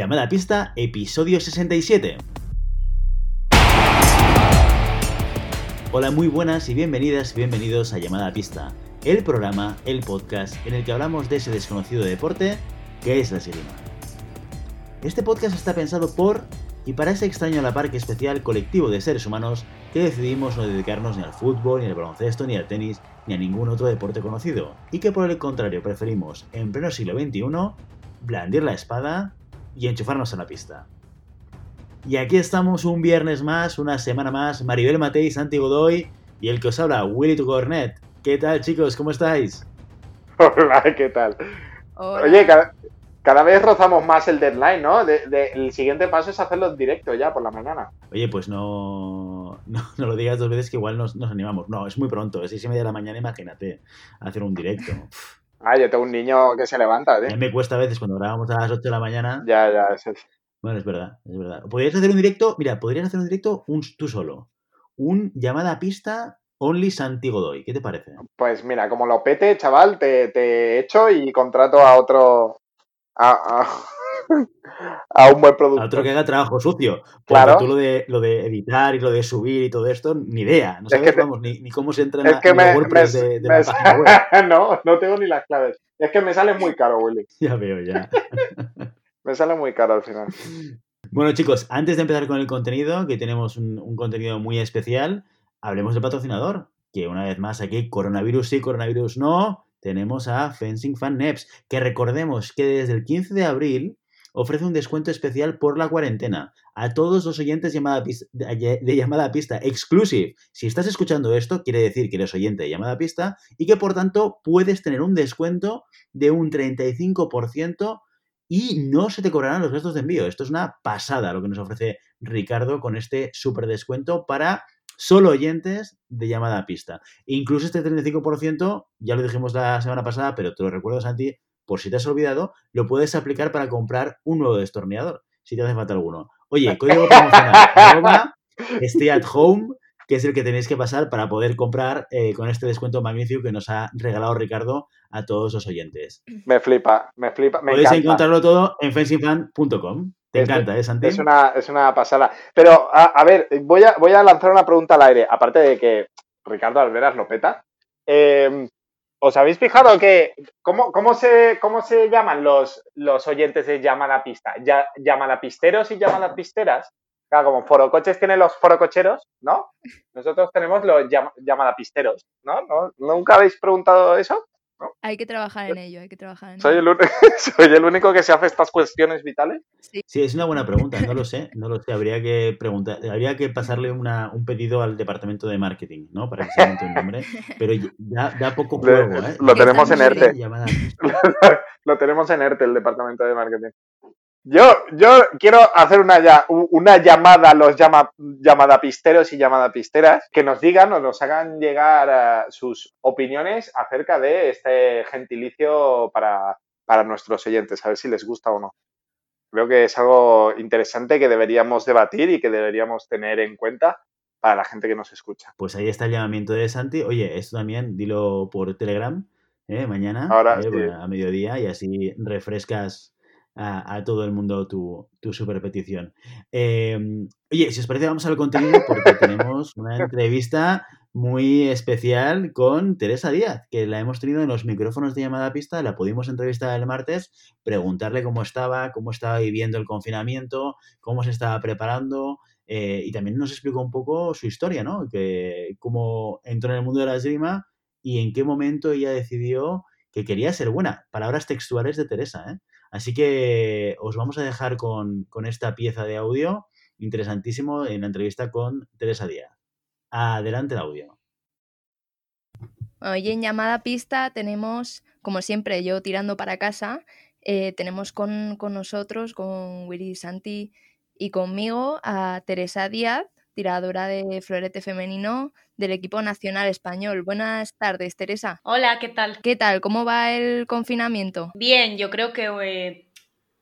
Llamada a pista, episodio 67. Hola, muy buenas y bienvenidas y bienvenidos a Llamada a pista, el programa, el podcast en el que hablamos de ese desconocido deporte que es la esgrima. Este podcast está pensado por y para ese extraño la par que especial colectivo de seres humanos que decidimos no dedicarnos ni al fútbol, ni al baloncesto, ni al tenis, ni a ningún otro deporte conocido, y que por el contrario preferimos, en pleno siglo XXI, blandir la espada y enchufarnos a la pista. Y aquí estamos un viernes más, una semana más, Maribel Matei, Santi Godoy y el que os habla, Willy Tucornet. ¿Qué tal chicos? ¿Cómo estáis? Hola, ¿qué tal? Oye, cada, vez rozamos más el deadline, ¿no? el siguiente paso es hacerlo en directo ya por la mañana. Oye, pues no, no, lo digas dos veces que igual nos, animamos. No, es muy pronto, es seis y media de la mañana, imagínate, hacer un directo. Ah, yo tengo un niño que se levanta, ¿eh? A mí me cuesta a veces cuando grabamos a las 8 de la mañana. Ya, ya, es Bueno, es verdad, es verdad. Podrías hacer un directo, mira, podrías hacer un directo un, tú solo. Un llamada a pista Only Santi Godoy. ¿Qué te parece? Pues mira, como lo pete, chaval, te, te echo y contrato a otro. a, a un buen producto. A otro que haga trabajo sucio. Claro. Tú lo de, lo de editar y lo de subir y todo esto, ni idea. No sabes, ni, ni, cómo se entra es que me, de, la página web. no, no tengo ni las claves. Es que me sale muy caro, Willy. Ya veo, ya. me sale muy caro al final. Bueno, chicos, antes de empezar con el contenido, que tenemos un, un contenido muy especial, hablemos del patrocinador. Que una vez más aquí, coronavirus sí, coronavirus no, tenemos a Fencing Fan Neps, que recordemos que desde el 15 de abril ofrece un descuento especial por la cuarentena a todos los oyentes llamada de llamada pista exclusive. Si estás escuchando esto, quiere decir que eres oyente de llamada pista y que por tanto puedes tener un descuento de un 35% y no se te cobrarán los gastos de envío. Esto es una pasada lo que nos ofrece Ricardo con este super descuento para solo oyentes de llamada pista. Incluso este 35%, ya lo dijimos la semana pasada, pero te lo recuerdo, Santi, por si te has olvidado, lo puedes aplicar para comprar un nuevo destornillador, si te hace falta alguno. Oye, código promocional, stay at home, que es el que tenéis que pasar para poder comprar eh, con este descuento magnífico que nos ha regalado Ricardo a todos los oyentes. Me flipa, me flipa. Me Podéis encontrarlo todo en fencingfan.com. Te encanta, ¿eh, Santi? Es una, es una pasada. Pero, a, ver, voy a, voy a lanzar una pregunta al aire. Aparte de que Ricardo Alveras lo peta. Eh, ¿Os habéis fijado que cómo, cómo, se, cómo se llaman los, los oyentes de llamada pista? Ya, pisteros y llamadas pisteras. Claro, como forocoches tienen los forococheros, ¿no? Nosotros tenemos los llamada pisteros, ¿no? ¿no? ¿Nunca habéis preguntado eso? Hay que trabajar en ello, hay que trabajar en ¿Soy ello. El ¿Soy el único que se hace estas cuestiones vitales? Sí. es una buena pregunta, no lo sé, no lo sé. Habría que preguntar, habría que pasarle una, un pedido al departamento de marketing, ¿no? Para que se monte un nombre. Pero ya da poco juego, ¿eh? Lo tenemos en ERTE. lo tenemos en ERTE, el departamento de marketing. Yo, yo quiero hacer una, una llamada a los llama, llamadapisteros y llamadapisteras que nos digan o nos hagan llegar sus opiniones acerca de este gentilicio para, para nuestros oyentes, a ver si les gusta o no. Creo que es algo interesante que deberíamos debatir y que deberíamos tener en cuenta para la gente que nos escucha. Pues ahí está el llamamiento de Santi. Oye, esto también dilo por Telegram ¿eh? mañana Ahora, ¿eh? a mediodía y así refrescas a, todo el mundo tu, tu super petición. Em, oye, si os parece, vamos al contenido porque tenemos una entrevista muy especial con Teresa Díaz, que la hemos tenido en los micrófonos de llamada pista, la pudimos entrevistar el martes, preguntarle cómo estaba, cómo estaba viviendo el confinamiento, cómo se estaba preparando. Eh, y también nos explicó un poco su historia, ¿no? Que cómo entró en el mundo de la esgrima y en qué momento ella decidió que quería ser buena. Palabras textuales de Teresa, ¿eh? Así que os vamos a dejar con, esta pieza de audio interesantísimo en la entrevista con Teresa Díaz. Adelante el audio. Hoy en llamada pista tenemos, como siempre, yo tirando para casa, eh, tenemos con, con, nosotros, con Willy Santi y conmigo, a Teresa Díaz, tiradora de florete femenino del equipo nacional español. Buenas tardes, Teresa. Hola, ¿qué tal? ¿Qué tal? ¿Cómo va el confinamiento? Bien, yo creo que eh,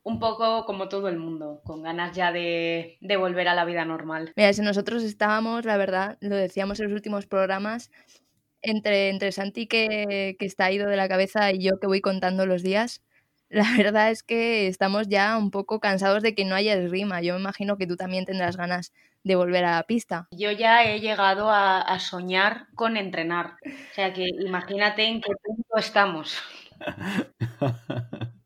un poco como todo el mundo, con ganas ya de, volver a la vida normal. Mira, si nosotros estábamos, la verdad, lo decíamos en los últimos programas, entre, entre Santi que, que está ido de la cabeza y yo que voy contando los días, la verdad es que estamos ya un poco cansados de que no haya esgrima. Yo me imagino que tú también tendrás ganas de volver a la pista. Yo ya he llegado a, a soñar con entrenar. O sea que imagínate en qué punto estamos.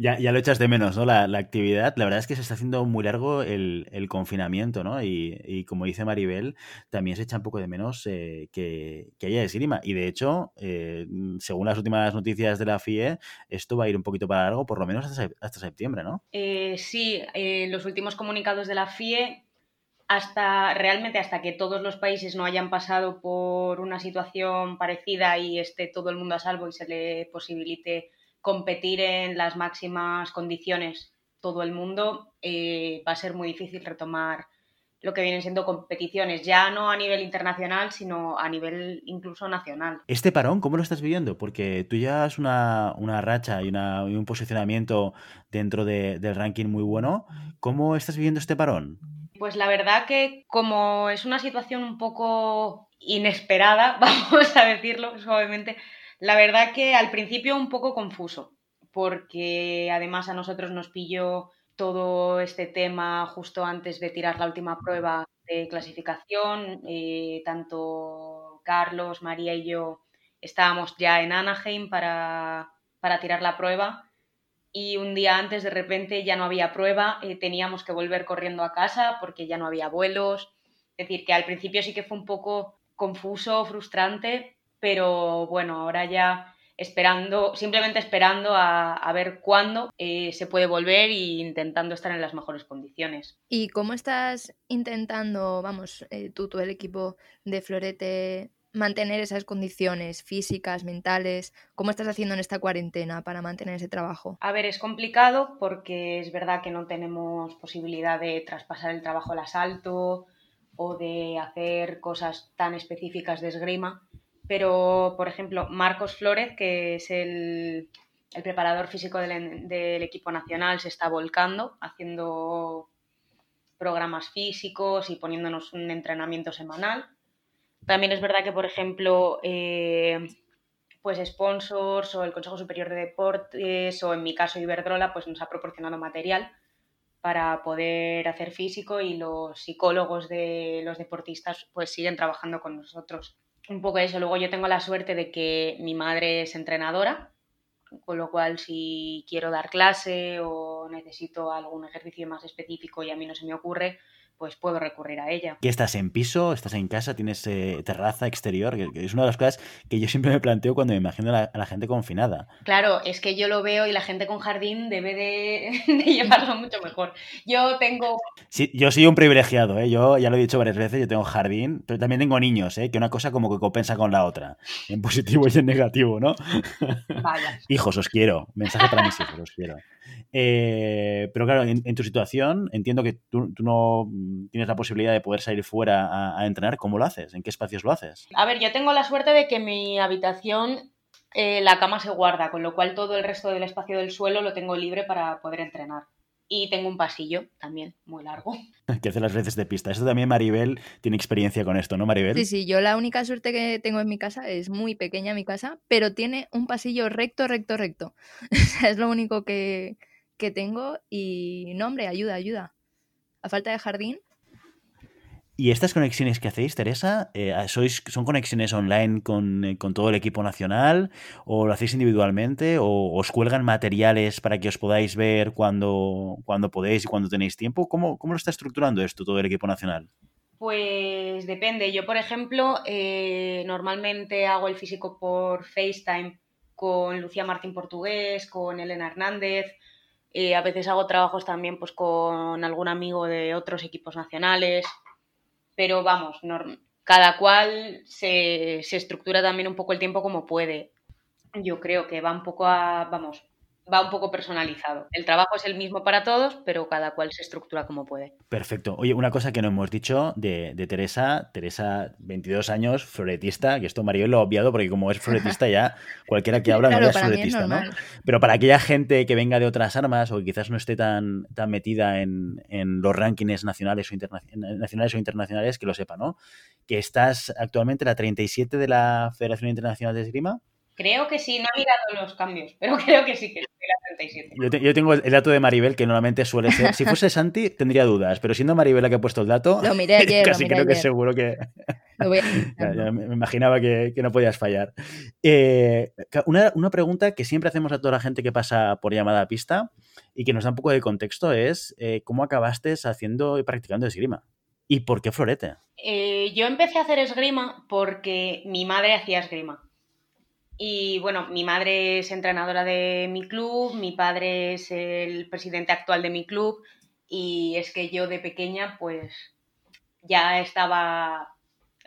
Ya, ya, lo echas de menos, ¿no? La, la, actividad. La verdad es que se está haciendo muy largo el, el confinamiento, ¿no? Y, y, como dice Maribel, también se echa un poco de menos eh, que, que, haya esgrima. Y de hecho, eh, según las últimas noticias de la FIE, esto va a ir un poquito para largo, por lo menos hasta, hasta septiembre, ¿no? Eh, sí, los últimos comunicados de la FIE, hasta realmente hasta que todos los países no hayan pasado por una situación parecida y esté todo el mundo a salvo y se le posibilite competir en las máximas condiciones todo el mundo, eh, va a ser muy difícil retomar lo que vienen siendo competiciones, ya no a nivel internacional, sino a nivel incluso nacional. ¿Este parón cómo lo estás viviendo? Porque tú llevas una, una racha y, una, y, un posicionamiento dentro de, del ranking muy bueno. ¿Cómo estás viviendo este parón? Pues la verdad que como es una situación un poco inesperada, vamos a decirlo suavemente, la verdad que al principio un poco confuso, porque además a nosotros nos pilló todo este tema justo antes de tirar la última prueba de clasificación. Eh, tanto Carlos, María y yo estábamos ya en Anaheim para, para, tirar la prueba y un día antes de repente ya no había prueba, eh, teníamos que volver corriendo a casa porque ya no había vuelos. Es decir, que al principio sí que fue un poco confuso, frustrante, pero bueno, ahora ya esperando, simplemente esperando a, a ver cuándo eh, se puede volver e intentando estar en las mejores condiciones. ¿Y cómo estás intentando, vamos, eh, tú, tú, el equipo de Florete, mantener esas condiciones físicas, mentales? ¿Cómo estás haciendo en esta cuarentena para mantener ese trabajo? A ver, es complicado porque es verdad que no tenemos posibilidad de traspasar el trabajo al asalto o de hacer cosas tan específicas de esgrima pero, por ejemplo, Marcos Flores, que es el, el preparador físico del, del, equipo nacional, se está volcando, haciendo programas físicos y poniéndonos un entrenamiento semanal. También es verdad que, por ejemplo, eh, pues sponsors o el Consejo Superior de Deportes o en mi caso Iberdrola, pues nos ha proporcionado material para poder hacer físico y los psicólogos de los deportistas pues siguen trabajando con nosotros un poco eso. Luego yo tengo la suerte de que mi madre es entrenadora, con lo cual si quiero dar clase o necesito algún ejercicio más específico y a mí no se me ocurre, pues puedo recurrir a ella. ¿Qué estás en piso? ¿Estás en casa? ¿Tienes eh, terraza exterior? Que, que, es una de las cosas que yo siempre me planteo cuando me imagino a la, a la, gente confinada. Claro, es que yo lo veo y la gente con jardín debe de, de llevarlo mucho mejor. Yo tengo... Sí, yo soy un privilegiado, ¿eh? yo ya lo he dicho varias veces, yo tengo jardín, pero también tengo niños, ¿eh? que una cosa como que compensa con la otra, en positivo y en negativo, ¿no? Vaya. hijos, os quiero. Mensaje para mis hijos, os quiero. Eh, pero claro, en, en, tu situación entiendo que tú, tú, no tienes la posibilidad de poder salir fuera a, a, entrenar. ¿Cómo lo haces? ¿En qué espacios lo haces? A ver, yo tengo la suerte de que mi habitación, eh, la cama se guarda, con lo cual todo el resto del espacio del suelo lo tengo libre para poder entrenar. Y tengo un pasillo también muy largo. Que hace las veces de pista. Esto también Maribel tiene experiencia con esto, ¿no, Maribel? Sí, sí, yo la única suerte que tengo en mi casa es muy pequeña mi casa, pero tiene un pasillo recto, recto, recto. es lo único que, que tengo y no, hombre, ayuda, ayuda. A falta de jardín. ¿Y estas conexiones que hacéis, Teresa, eh, sois, son conexiones online con, eh, con, todo el equipo nacional o lo hacéis individualmente o os cuelgan materiales para que os podáis ver cuando, cuando podéis y cuando tenéis tiempo? ¿Cómo, ¿Cómo lo está estructurando esto todo el equipo nacional? Pues depende. Yo, por ejemplo, eh, normalmente hago el físico por FaceTime con Lucía Martín Portugués, con Elena Hernández, eh, a veces hago trabajos también pues, con algún amigo de otros equipos nacionales, pero vamos, cada cual se, se, estructura también un poco el tiempo como puede. Yo creo que va un poco a, vamos, va un poco personalizado. El trabajo es el mismo para todos, pero cada cual se estructura como puede. Perfecto. Oye, una cosa que no hemos dicho de, de Teresa, Teresa, 22 años, floretista, que esto Mario lo ha obviado porque como es floretista ya cualquiera que habla claro, no es floretista, es ¿no? Pero para aquella gente que venga de otras armas o que quizás no esté tan, tan metida en, en los rankings nacionales o, interna nacionales o internacionales, que lo sepa, ¿no? Que estás actualmente la 37 de la Federación Internacional de Esgrima. Creo que sí, no he mirado los cambios, pero creo que sí que es la 37. Yo, te- yo tengo el dato de Maribel, que normalmente suele ser. Si fuese Santi, tendría dudas, pero siendo Maribel la que ha puesto el dato, Lo miré ayer, lo casi miré creo que ayer. seguro que. Lo voy a- Ya, ya me imaginaba que, que no podías fallar. Eh, una, una pregunta que siempre hacemos a toda la gente que pasa por llamada a pista y que nos da un poco de contexto es eh, cómo acabaste haciendo y practicando esgrima. ¿Y por qué florete? Eh, yo empecé a hacer esgrima porque mi madre hacía esgrima. Y bueno, mi madre es entrenadora de mi club, mi padre es el presidente actual de mi club y es que yo de pequeña pues ya estaba,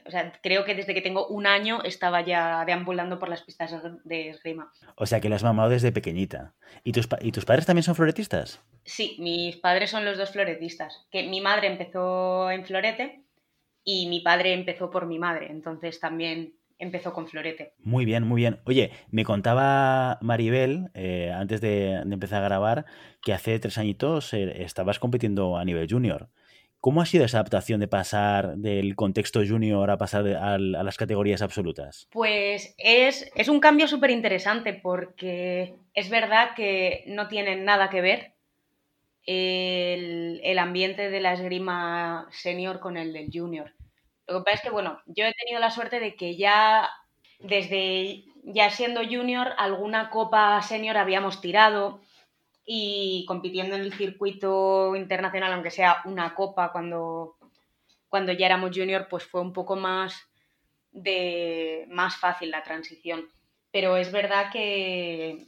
o sea, creo que desde que tengo un año estaba ya deambulando por las pistas de esgrima. O sea, que lo has mamado desde pequeñita. ¿Y tus, ¿Y tus padres también son floretistas? Sí, mis padres son los dos floretistas, que mi madre empezó en florete y mi padre empezó por mi madre, entonces también empezó con florete. Muy bien, muy bien. Oye, me contaba Maribel, eh, antes de, de empezar a grabar, que hace tres añitos eh, estabas compitiendo a nivel junior. ¿Cómo ha sido esa adaptación de pasar del contexto junior a pasar de- a las categorías absolutas? Pues es, es un cambio súper interesante porque es verdad que no tienen nada que ver el, el ambiente de la esgrima senior con el del junior. Lo que pasa es que, bueno, yo he tenido la suerte de que ya desde ya siendo junior alguna copa senior habíamos tirado y compitiendo en el circuito internacional, aunque sea una copa cuando, cuando ya éramos junior, pues fue un poco más de más fácil la transición. Pero es verdad que,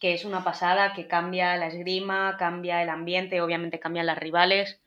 que es una pasada, que cambia la esgrima, cambia el ambiente, obviamente cambian las rivales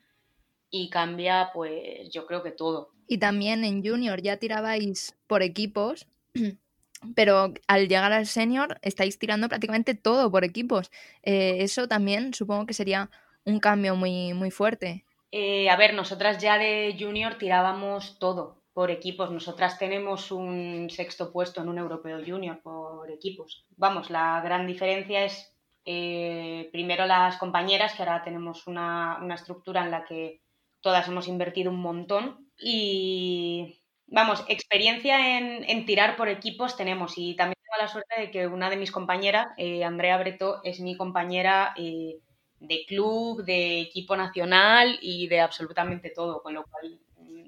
y cambia, pues yo creo que todo. Y también en junior ya tirabais por equipos, pero al llegar al senior estáis tirando prácticamente todo por equipos. Eh, eso también supongo que sería un cambio muy, muy fuerte. Eh, a ver, nosotras ya de junior tirábamos todo por equipos. Nosotras tenemos un sexto puesto en un europeo junior por equipos. Vamos, la gran diferencia es eh, primero las compañeras, que ahora tenemos una, una estructura en la que todas hemos invertido un montón y vamos, experiencia en, en, tirar por equipos tenemos. Y también tengo la suerte de que una de mis compañeras, eh, Andrea Breto, es mi compañera eh, de club, de equipo nacional y de absolutamente todo, con lo cual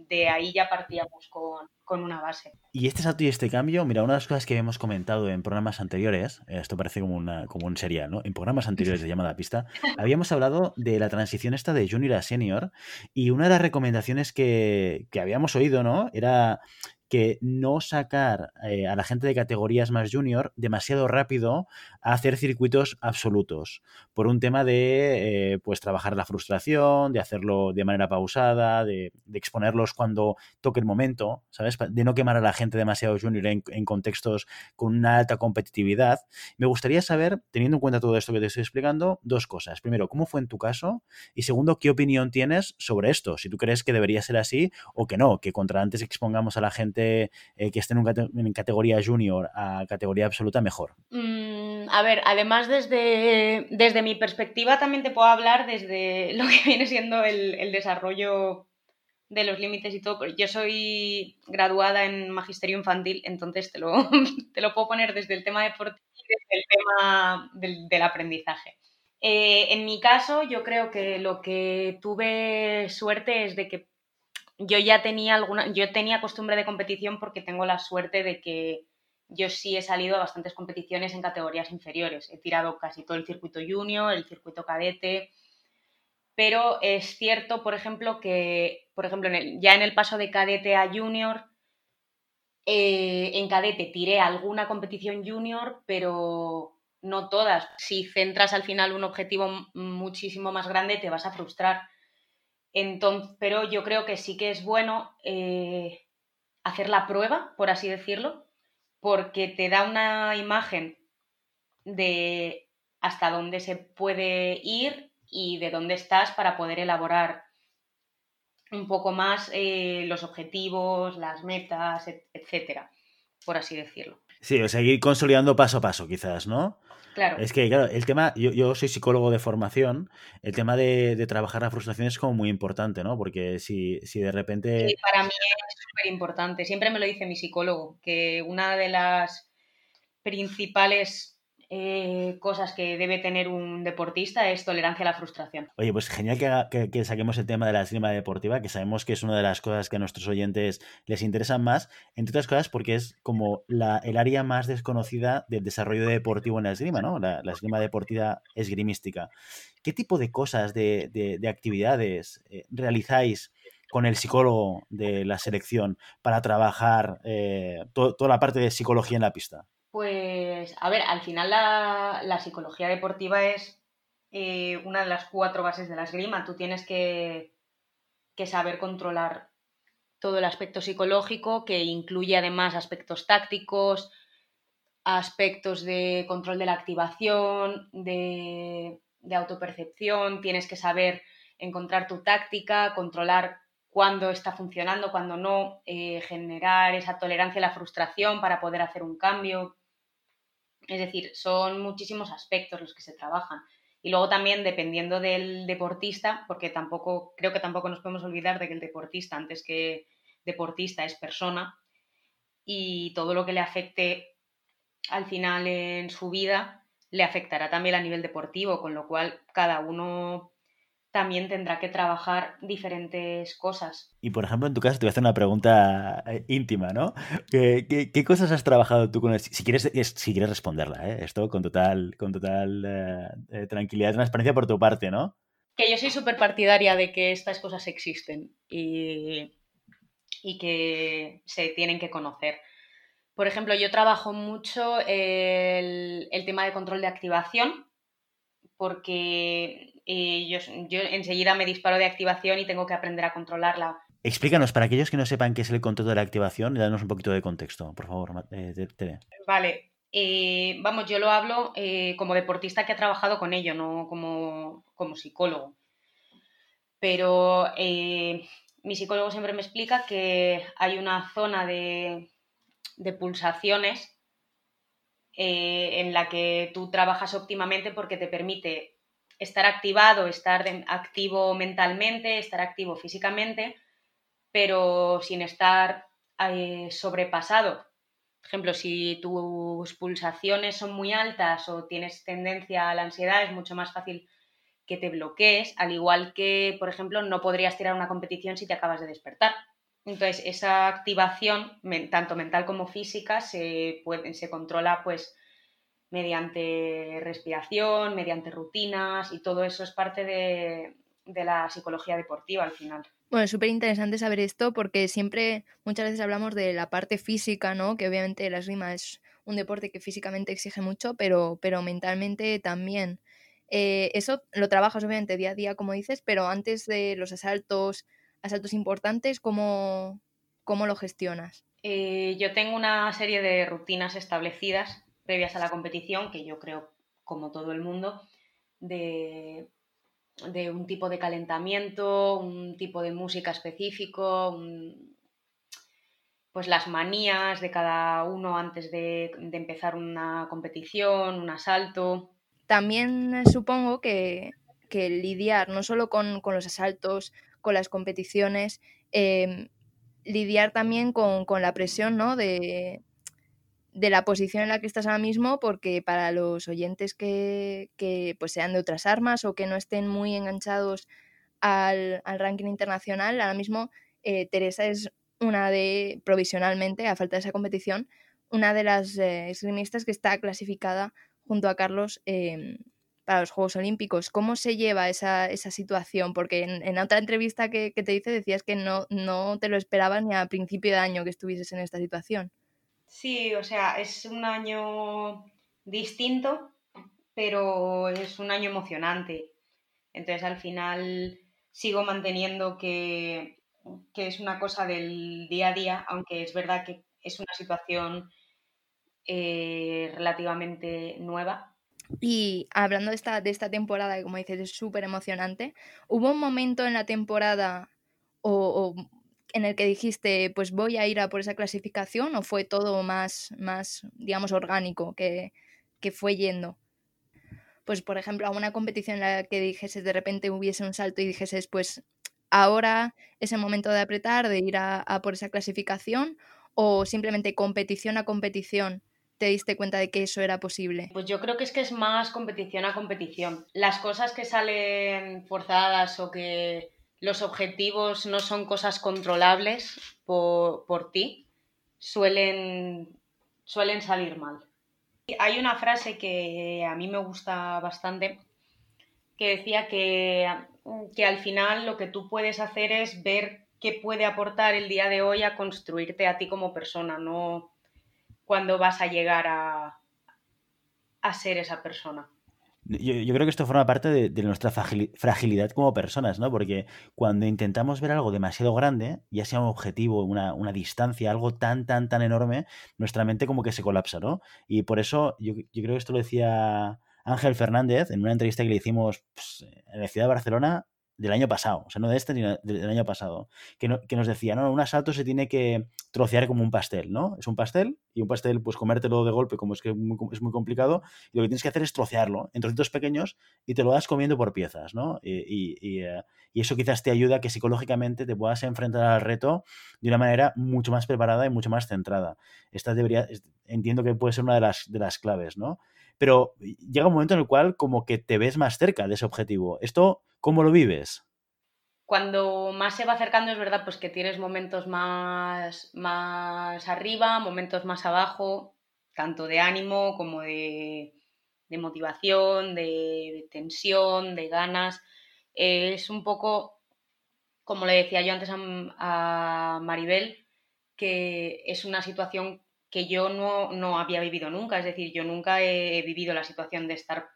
de ahí ya partíamos con, con, una base. Y este salto y este cambio, mira, una de las cosas que hemos comentado en programas anteriores, esto parece como, una, como un serial, ¿no? En programas anteriores de llamada a pista, habíamos hablado de la transición esta de junior a senior y una de las recomendaciones que, que habíamos oído, ¿no? Era que no sacar eh, a la gente de categorías más junior demasiado rápido a hacer circuitos absolutos por un tema de eh, pues trabajar la frustración, de hacerlo de manera pausada, de, exponerlos cuando toque el momento, ¿sabes? De no quemar a la gente demasiado junior en, contextos con una alta competitividad. Me gustaría saber, teniendo en cuenta todo esto que te estoy explicando, dos cosas. Primero, ¿cómo fue en tu caso? Y segundo, ¿qué opinión tienes sobre esto? Si tú crees que debería ser así o que no, que contra antes expongamos a la gente eh, que esté en, en, categoría junior a categoría absoluta, mejor. Mm, a ver, además desde, desde mi perspectiva también te puedo hablar desde lo que viene siendo el, el desarrollo de los límites y todo. Yo soy graduada en magisterio infantil, entonces te lo, te lo puedo poner desde el tema deportivo y desde el tema del, del aprendizaje. Eh, en mi caso, yo creo que lo que tuve suerte es de que yo ya tenía alguna, yo tenía costumbre de competición porque tengo la suerte de que yo sí he salido a bastantes competiciones en categorías inferiores. He tirado casi todo el circuito junior, el circuito cadete, pero es cierto, por ejemplo, que, por ejemplo, ya en el paso de cadete a junior, eh, en cadete tiré alguna competición junior, pero no todas. Si centras al final un objetivo muchísimo más grande, te vas a frustrar. Entonces, pero yo creo que sí que es bueno eh, hacer la prueba, por así decirlo, porque te da una imagen de hasta dónde se puede ir y de dónde estás para poder elaborar un poco más eh, los objetivos, las metas, etcétera, por así decirlo. Sí, o seguir consolidando paso a paso, quizás, ¿no? Claro. Es que, claro, el tema, yo, yo soy psicólogo de formación, el tema de, de, trabajar la frustración es como muy importante, ¿no? Porque si, si de repente... Sí, para mí es súper importante. Siempre me lo dice mi psicólogo, que una de las principales eh, cosas que debe tener un deportista es tolerancia a la frustración. Oye, pues genial que, saquemos el tema de la esgrima deportiva, que sabemos que es una de las cosas que a nuestros oyentes les interesan más, entre otras cosas porque es como la, el área más desconocida del desarrollo deportivo en la esgrima, ¿no? La, esgrima deportiva esgrimística. ¿Qué tipo de cosas, de, actividades eh, realizáis con el psicólogo de la selección para trabajar eh, toda la parte de psicología en la pista? Pues, a ver, al final la, psicología deportiva es eh, una de las cuatro bases de la esgrima. Tú tienes que, saber controlar todo el aspecto psicológico, que incluye además aspectos tácticos, aspectos de control de la activación, de, autopercepción, tienes que saber encontrar tu táctica, controlar cuándo está funcionando, cuándo no, eh, generar esa tolerancia a la frustración para poder hacer un cambio. Es decir, son muchísimos aspectos los que se trabajan. Y luego también dependiendo del deportista, porque tampoco, creo que tampoco nos podemos olvidar de que el deportista, antes que deportista, es persona, y todo lo que le afecte al final en su vida le afectará también a nivel deportivo, con lo cual cada uno también tendrá que trabajar diferentes cosas. Y por ejemplo, en tu caso te voy a hacer una pregunta eh, íntima, ¿no? ¿Qué, cosas has trabajado tú con el... Si quieres, si quieres responderla, ¿eh? Esto con total, con total eh, eh, tranquilidad, transparencia por tu parte, ¿no? Que yo soy súper partidaria de que estas cosas existen y, y que se tienen que conocer. Por ejemplo, yo trabajo mucho el, el tema de control de activación, porque y yo, yo enseguida me disparo de activación y tengo que aprender a controlarla. Explícanos, para aquellos que no sepan qué es el control de la activación, danos un poquito de contexto, por favor, eh, Vale, eh, vamos, yo lo hablo eh, como deportista que ha trabajado con ello, no como, como psicólogo. Pero mi psicólogo siempre me explica que hay una zona de, de pulsaciones en la que tú trabajas óptimamente porque te permite estar activado, estar activo mentalmente, estar activo físicamente, pero sin estar eh, sobrepasado. Por ejemplo, si tus pulsaciones son muy altas o tienes tendencia a la ansiedad, es mucho más fácil que te bloquees, al igual que, por ejemplo, no podrías tirar una competición si te acabas de despertar. Entonces, esa activación, tanto mental como física, se, puede, se controla pues mediante respiración, mediante rutinas y todo eso es parte de, la psicología deportiva al final. Bueno, es súper interesante saber esto porque siempre, muchas veces hablamos de la parte física, ¿no? Que obviamente la esgrima es un deporte que físicamente exige mucho, pero, pero mentalmente también. Eh, eso lo trabajas obviamente día a día, como dices, pero antes de los asaltos, asaltos importantes, ¿cómo, cómo lo gestionas? Eh, yo tengo una serie de rutinas establecidas previas a la competición, que yo creo, como todo el mundo, de, de un tipo de calentamiento, un tipo de música específico, pues las manías de cada uno antes de, empezar una competición, un asalto. También supongo que, lidiar no solo con, los asaltos, con las competiciones, eh, lidiar también con, con, la presión ¿no? de, de la posición en la que estás ahora mismo, porque para los oyentes que, pues sean de otras armas o que no estén muy enganchados al, ranking internacional, ahora mismo eh, Teresa es una de, provisionalmente, a falta de esa competición, una de las eh, esgrimistas que está clasificada junto a Carlos em, para los Juegos Olímpicos. ¿Cómo se lleva esa, situación? Porque en, otra entrevista que, que, te hice decías que no, no te lo esperabas ni a principio de año que estuvieses en esta situación. Sí, o sea, es un año distinto, pero es un año emocionante. Entonces al final sigo manteniendo que, es una cosa del día a día, aunque es verdad que es una situación eh, relativamente nueva. Y hablando de esta, de esta temporada, que como dices es súper emocionante, ¿hubo un momento en la temporada o, en el que dijiste, pues voy a ir a por esa clasificación o fue todo más, más digamos, orgánico que, fue yendo? Pues, por ejemplo, a una competición en la que dijese de repente hubiese un salto y dijeses, pues ahora es el momento de apretar, de ir a, por esa clasificación, o simplemente competición a competición te diste cuenta de que eso era posible? Pues yo creo que es que es más competición a competición. Las cosas que salen forzadas o que los objetivos no son cosas controlables por, por ti, suelen, suelen salir mal. Hay una frase que a mí me gusta bastante que decía que, que al final lo que tú puedes hacer es ver qué puede aportar el día de hoy a construirte a ti como persona, no cuando vas a llegar a, a ser esa persona. Yo, creo que esto forma parte de, de, nuestra fragilidad como personas, ¿no? Porque cuando intentamos ver algo demasiado grande, ya sea un objetivo, una, una, distancia, algo tan, tan, tan enorme, nuestra mente como que se colapsa, ¿no? Y por eso yo, yo creo que esto lo decía Ángel Fernández en una entrevista que le hicimos pues, en la ciudad de Barcelona del año pasado, o sea, no de este, sino del año pasado, que, no, que, nos decía, no, un asalto se tiene que trocear como un pastel, ¿no? Es un pastel y un pastel, pues comértelo de golpe, como es que muy, es muy complicado, y lo que tienes que hacer es trocearlo en trocitos pequeños y te lo das comiendo por piezas, ¿no? Uh, y, eso quizás te ayuda a que psicológicamente te puedas enfrentar al reto de una manera mucho más preparada y mucho más centrada. Esta debería, entiendo que puede ser una de las, de las claves, ¿no? Pero llega un momento en el cual como que te ves más cerca de ese objetivo. ¿Esto cómo lo vives? Cuando más se va acercando es verdad pues que tienes momentos más, más arriba, momentos más abajo, tanto de ánimo como de, de motivación, de, tensión, de ganas. Es un poco, como le decía yo antes a, a Maribel, que es una situación que yo no, no, había vivido nunca. Es decir, yo nunca he vivido la situación de estar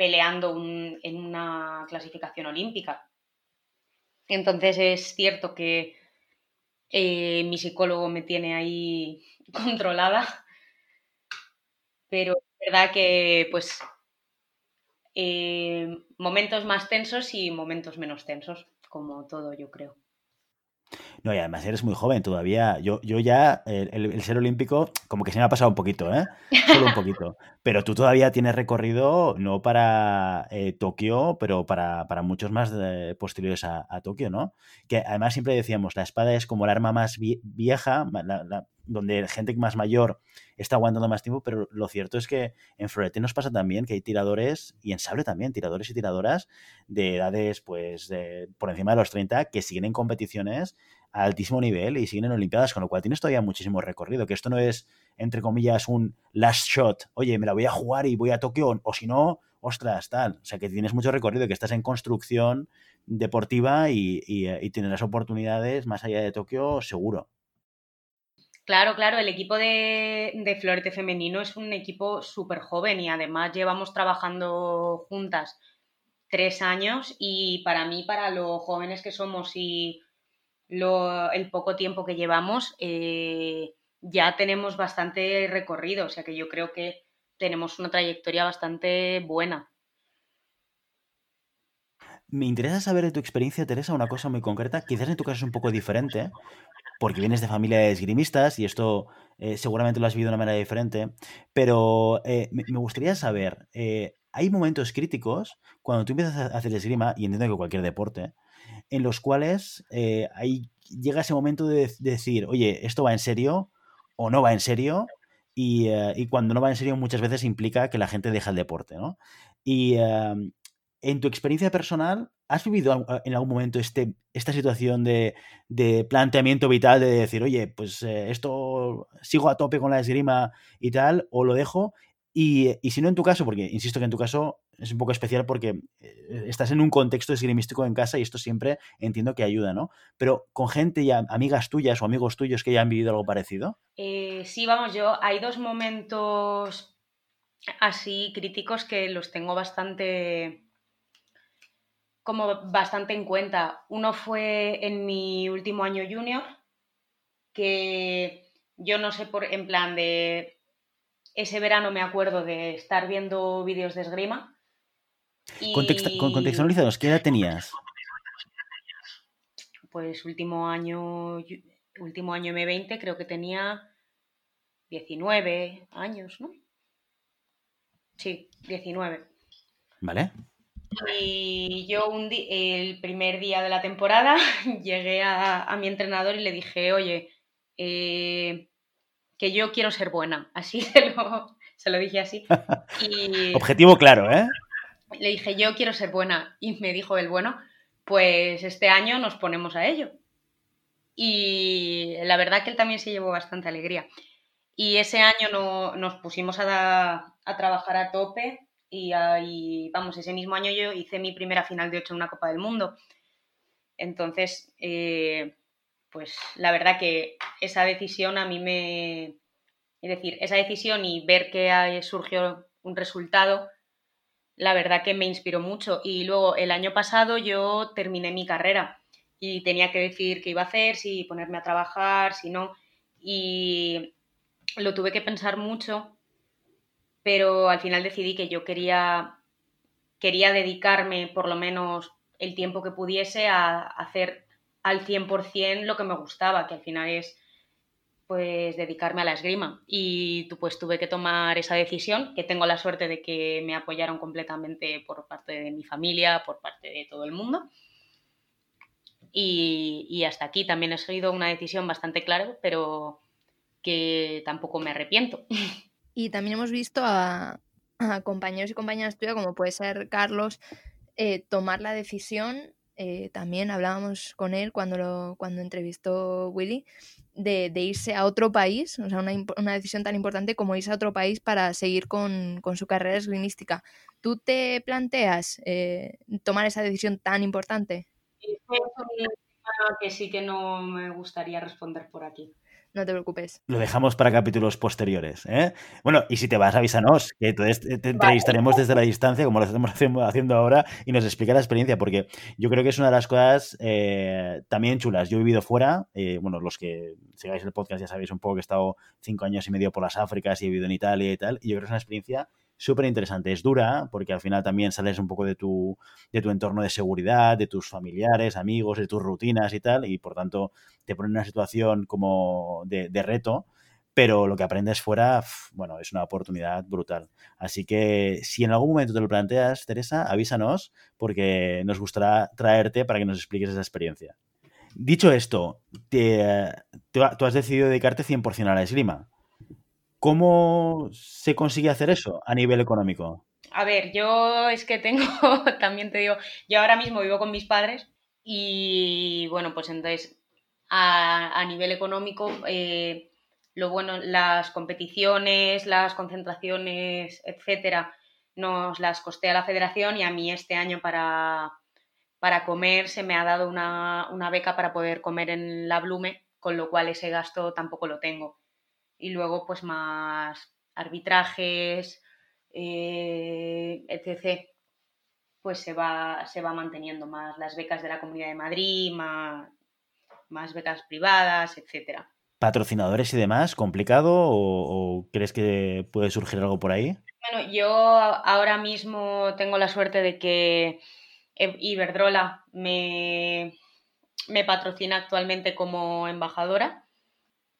peleando en una clasificación olímpica. Entonces es cierto que eh, mi psicólogo me tiene ahí controlada, pero es verdad que pues eh, momentos más tensos y momentos menos tensos, como todo yo creo. No, y además eres muy joven todavía. Yo, yo ya, el, el, ser olímpico, como que se me ha pasado un poquito, ¿eh? Solo un poquito. Pero tú todavía tienes recorrido, no para eh, Tokio, pero para, para, muchos más de, posteriores a, a, Tokio, ¿no? Que además siempre decíamos, la espada es como el arma más vieja, la, la, donde gente más mayor está aguantando más tiempo, pero lo cierto es que en Florete nos pasa también que hay tiradores, y en Sable también, tiradores y tiradoras de edades, pues, de, por encima de los 30, que siguen en competiciones a altísimo nivel y siguen en Olimpiadas, con lo cual tienes todavía muchísimo recorrido, que esto no es, entre comillas, un last shot, oye, me la voy a jugar y voy a Tokio, o si no, ostras, tal. O sea, que tienes mucho recorrido, que estás en construcción deportiva y, y, y tendrás oportunidades más allá de Tokio, seguro. Claro, claro, el equipo de, Florete Femenino es un equipo súper joven y además llevamos trabajando juntas tres años y para mí, para lo jóvenes que somos y lo, el poco tiempo que llevamos, eh, ya tenemos bastante recorrido, o sea que yo creo que tenemos una trayectoria bastante buena. Me interesa saber de tu experiencia, Teresa, una cosa muy concreta. Quizás en tu caso es un poco diferente, porque vienes de familia de esgrimistas y esto eh, seguramente lo has vivido de una manera diferente, pero eh, me, gustaría saber, eh, hay momentos críticos cuando tú empiezas a hacer esgrima, y entiendo que cualquier deporte, en los cuales ahí llega ese momento de, de, decir, oye, esto va en serio o no va en serio, y, y, cuando no va en serio muchas veces implica que la gente deja el deporte, ¿no? Y en tu experiencia personal, ¿has vivido en algún momento este, esta situación de, de, planteamiento vital de decir, oye, pues eh, esto sigo a tope con la esgrima y tal, o lo dejo? Y, y, si no en tu caso, porque insisto que en tu caso es un poco especial porque eh, estás en un contexto esgrimístico en casa y esto siempre entiendo que ayuda, ¿no? Pero con gente y amigas tuyas o amigos tuyos que ya han vivido algo parecido. Eh, sí, vamos, yo hay dos momentos así críticos que los tengo bastante como bastante en cuenta. Uno fue en mi último año junior, que yo no sé por, en plan de ese verano me acuerdo de estar viendo vídeos de esgrima. Y... Contexta, contextualizados, ¿qué edad tenías? Pues último año, último año M20 creo que tenía 19 años, ¿no? Sí, 19. Vale. Y yo un el primer día de la temporada llegué a, a, mi entrenador y le dije, oye, eh, que yo quiero ser buena. Así se lo, se lo dije así. Y Objetivo claro, ¿eh? le dije, yo quiero ser buena. Y me dijo el bueno, pues este año nos ponemos a ello. Y la verdad que él también se llevó bastante alegría. Y ese año no, nos pusimos a, a trabajar a tope y, ahí, vamos, ese mismo año yo hice mi primera final de 8 en una Copa del Mundo. Entonces, eh, pues la verdad que esa decisión a mí me... Es decir, esa decisión y ver que surgió un resultado, la verdad que me inspiró mucho. Y luego el año pasado yo terminé mi carrera y tenía que decir qué iba a hacer, si ponerme a trabajar, si no. Y lo tuve que pensar mucho, pero al final decidí que yo quería, quería dedicarme por lo menos el tiempo que pudiese a hacer al 100% lo que me gustaba, que al final es pues dedicarme a la esgrima. Y pues tuve que tomar esa decisión, que tengo la suerte de que me apoyaron completamente por parte de mi familia, por parte de todo el mundo. Y, y hasta aquí también ha sido una decisión bastante clara, pero que tampoco me arrepiento. Y también hemos visto a, compañeros y compañeras tuyas, como puede ser Carlos, eh, tomar la decisión. eh, también hablábamos con él cuando, lo, cuando entrevistó Willy de, irse a otro país, o sea, una, una decisión tan importante como irse a otro país para seguir con, con su carrera esgrimística. ¿Tú te planteas eh, tomar esa decisión tan importante? Que sí que no me gustaría responder por aquí. No te preocupes. Lo dejamos para capítulos posteriores. ¿eh? Bueno, y si te vas, avísanos, que entonces te te entrevistaremos desde la distancia, como lo estamos haciendo haciendo ahora, y nos explica la experiencia, porque yo creo que es una de las cosas eh, también chulas. Yo he vivido fuera, eh, bueno, los que sigáis el podcast ya sabéis un poco que he estado cinco años y medio por las Áfricas y he vivido en Italia y tal, y yo creo que es una experiencia súper interesante. Es dura, porque al final también sales un poco de tu, de tu entorno de seguridad, de tus familiares, amigos, de tus rutinas y tal, y por tanto te pone en una situación como de, reto, pero lo que aprendes fuera, bueno, es una oportunidad brutal. Así que si en algún momento te lo planteas, Teresa, avísanos, porque nos gustará traerte para que nos expliques esa experiencia. Dicho esto, te, tú, tú has decidido dedicarte 100% a la esgrima. ¿Cómo se consigue hacer eso a nivel económico? A ver, yo es que tengo, también te digo, yo ahora mismo vivo con mis padres y bueno, pues entonces a, a nivel económico, eh, lo bueno, las competiciones, las concentraciones, etcétera, nos las costea la federación y a mí este año para, para comer se me ha dado una, una beca para poder comer en la Blume, con lo cual ese gasto tampoco lo tengo. Y luego pues más arbitrajes, eh, etc., pues se va, se va manteniendo más las becas de la Comunidad de Madrid, más, más becas privadas, etcétera. ¿Patrocinadores y demás? ¿Complicado o, o crees que puede surgir algo por ahí? Bueno, yo ahora mismo tengo la suerte de que Iberdrola me, me patrocina actualmente como embajadora.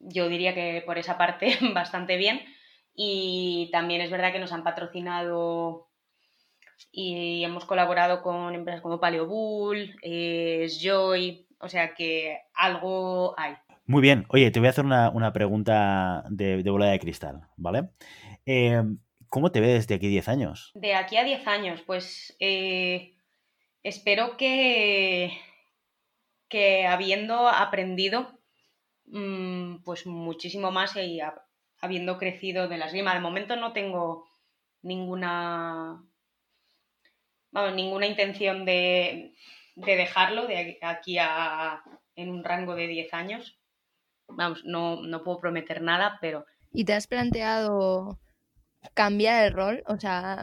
Yo diría que por esa parte bastante bien. Y también es verdad que nos han patrocinado y hemos colaborado con empresas como Paleobull, eh, Joy, o sea que algo hay. Muy bien. Oye, te voy a hacer una, una pregunta de, de, bola de cristal, ¿vale? Eh, ¿Cómo te ves de aquí a 10 años? De aquí a 10 años, pues eh, espero que, que habiendo aprendido pues muchísimo más y habiendo crecido de la esgrima, de momento no tengo ninguna vamos, ninguna intención de, de dejarlo de aquí a en un rango de 10 años. Vamos, no, no puedo prometer nada, pero... ¿Y te has planteado cambiar el rol? O sea,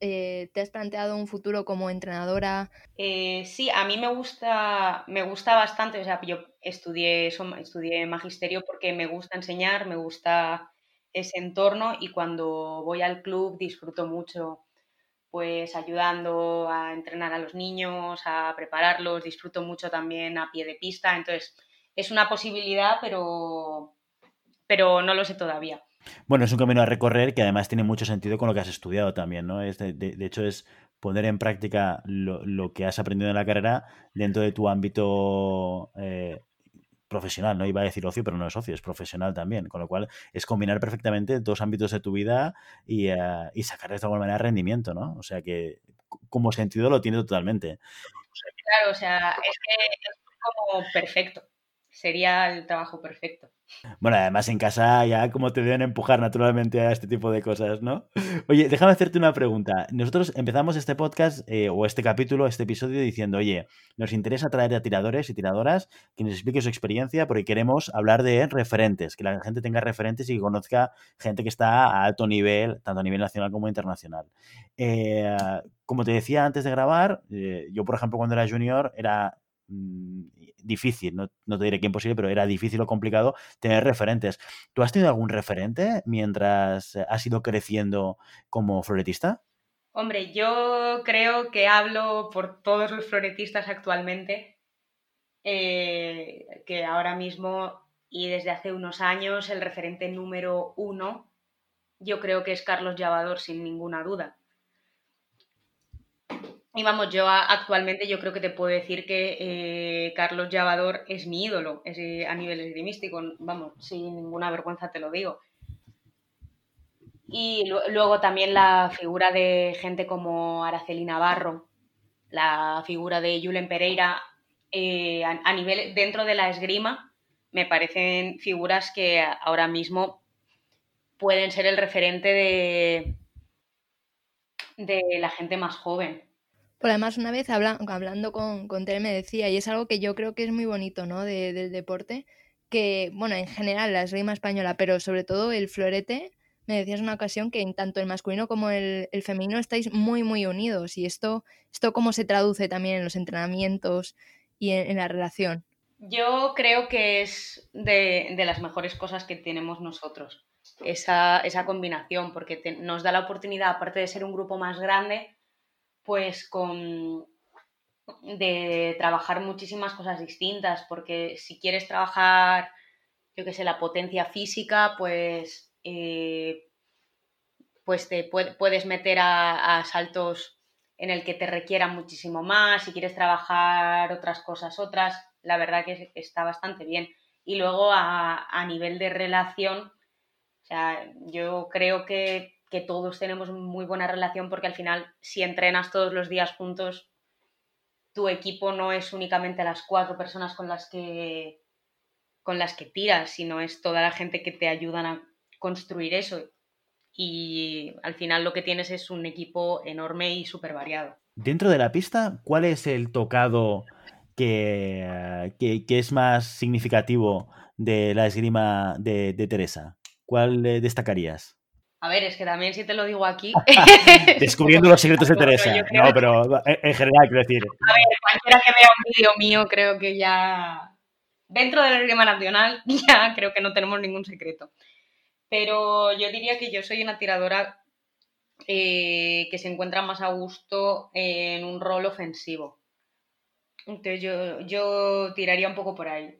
eh, ¿te has planteado un futuro como entrenadora? Eh, sí, a mí me gusta, me gusta bastante. O sea, yo estudié, estudié magisterio porque me gusta enseñar, me gusta ese entorno y cuando voy al club disfruto mucho pues ayudando a entrenar a los niños, a prepararlos, disfruto mucho también a pie de pista, entonces es una posibilidad, pero, pero no lo sé todavía. Bueno, es un camino a recorrer que además tiene mucho sentido con lo que has estudiado también, ¿no? Es de, hecho, es poner en práctica lo, lo, que has aprendido en la carrera dentro de tu ámbito eh, profesional, no iba a decir ocio, pero no es ocio, es profesional también, con lo cual es combinar perfectamente dos ámbitos de tu vida y, uh, y sacarles de alguna manera rendimiento, ¿no? O sea que como sentido lo tiene totalmente. Claro, o sea, es que es como perfecto, sería el trabajo perfecto. Bueno, además en casa ya como te deben empujar naturalmente a este tipo de cosas, ¿no? Oye, déjame hacerte una pregunta. Nosotros empezamos este podcast eh, o este capítulo, este episodio diciendo, oye, nos interesa traer a tiradores y tiradoras que nos explique su experiencia porque queremos hablar de referentes, que la gente tenga referentes y que conozca gente que está a alto nivel, tanto a nivel nacional como internacional. Eh, como te decía antes de grabar, eh, yo por ejemplo cuando era junior era mm, difícil, no, no, te diré que imposible, pero era difícil o complicado tener referentes. ¿Tú has tenido algún referente mientras has ido creciendo como floretista? Hombre, yo creo que hablo por todos los floretistas actualmente, eh, que ahora mismo y desde hace unos años el referente número uno yo creo que es Carlos Llavador sin ninguna duda. Y vamos, yo actualmente yo creo que te puedo decir que eh, Carlos Llavador es mi ídolo eh, a nivel esgrimístico, vamos, sin ninguna vergüenza te lo digo. Y luego también la figura de gente como Araceli Navarro, la figura de Julen Pereira, eh, a, a, nivel dentro de la esgrima, me parecen figuras que ahora mismo pueden ser el referente de, de la gente más joven. Por además, una vez habla, hablando con, con Tere me decía, y es algo que yo creo que es muy bonito, ¿no? De, del deporte, que, bueno, en general la esgrima española, pero sobre todo el florete, me decías una ocasión que en tanto el masculino como el, femenino estáis muy, muy unidos. Y esto, esto cómo se traduce también en los entrenamientos y en, la relación. Yo creo que es de, de, las mejores cosas que tenemos nosotros, esa, esa combinación, porque nos da la oportunidad, aparte de ser un grupo más grande, pues con de trabajar muchísimas cosas distintas, porque si quieres trabajar, yo qué sé, la potencia física, pues, eh, pues te puedes meter a, saltos en el que te requieran muchísimo más, si quieres trabajar otras cosas, otras, la verdad que está bastante bien. Y luego a, a nivel de relación, o sea, yo creo que que todos tenemos muy buena relación porque al final si entrenas todos los días juntos, tu equipo no es únicamente las cuatro personas con las que con las que tiras, sino es toda la gente que te ayudan a construir eso. Y al final lo que tienes es un equipo enorme y súper variado. Dentro de la pista, ¿cuál es el tocado que, que, es más significativo de la esgrima de, de Teresa? ¿Cuál destacarías? A ver, es que también si te lo digo aquí. Descubriendo los secretos de Teresa. No, pero en general, quiero decir. A ver, cualquiera que vea un vídeo mío, creo que ya. Dentro del esgrima nacional, ya creo que no tenemos ningún secreto. Pero yo diría que yo soy una tiradora eh, que se encuentra más a gusto en un rol ofensivo. Entonces yo, yo tiraría un poco por ahí.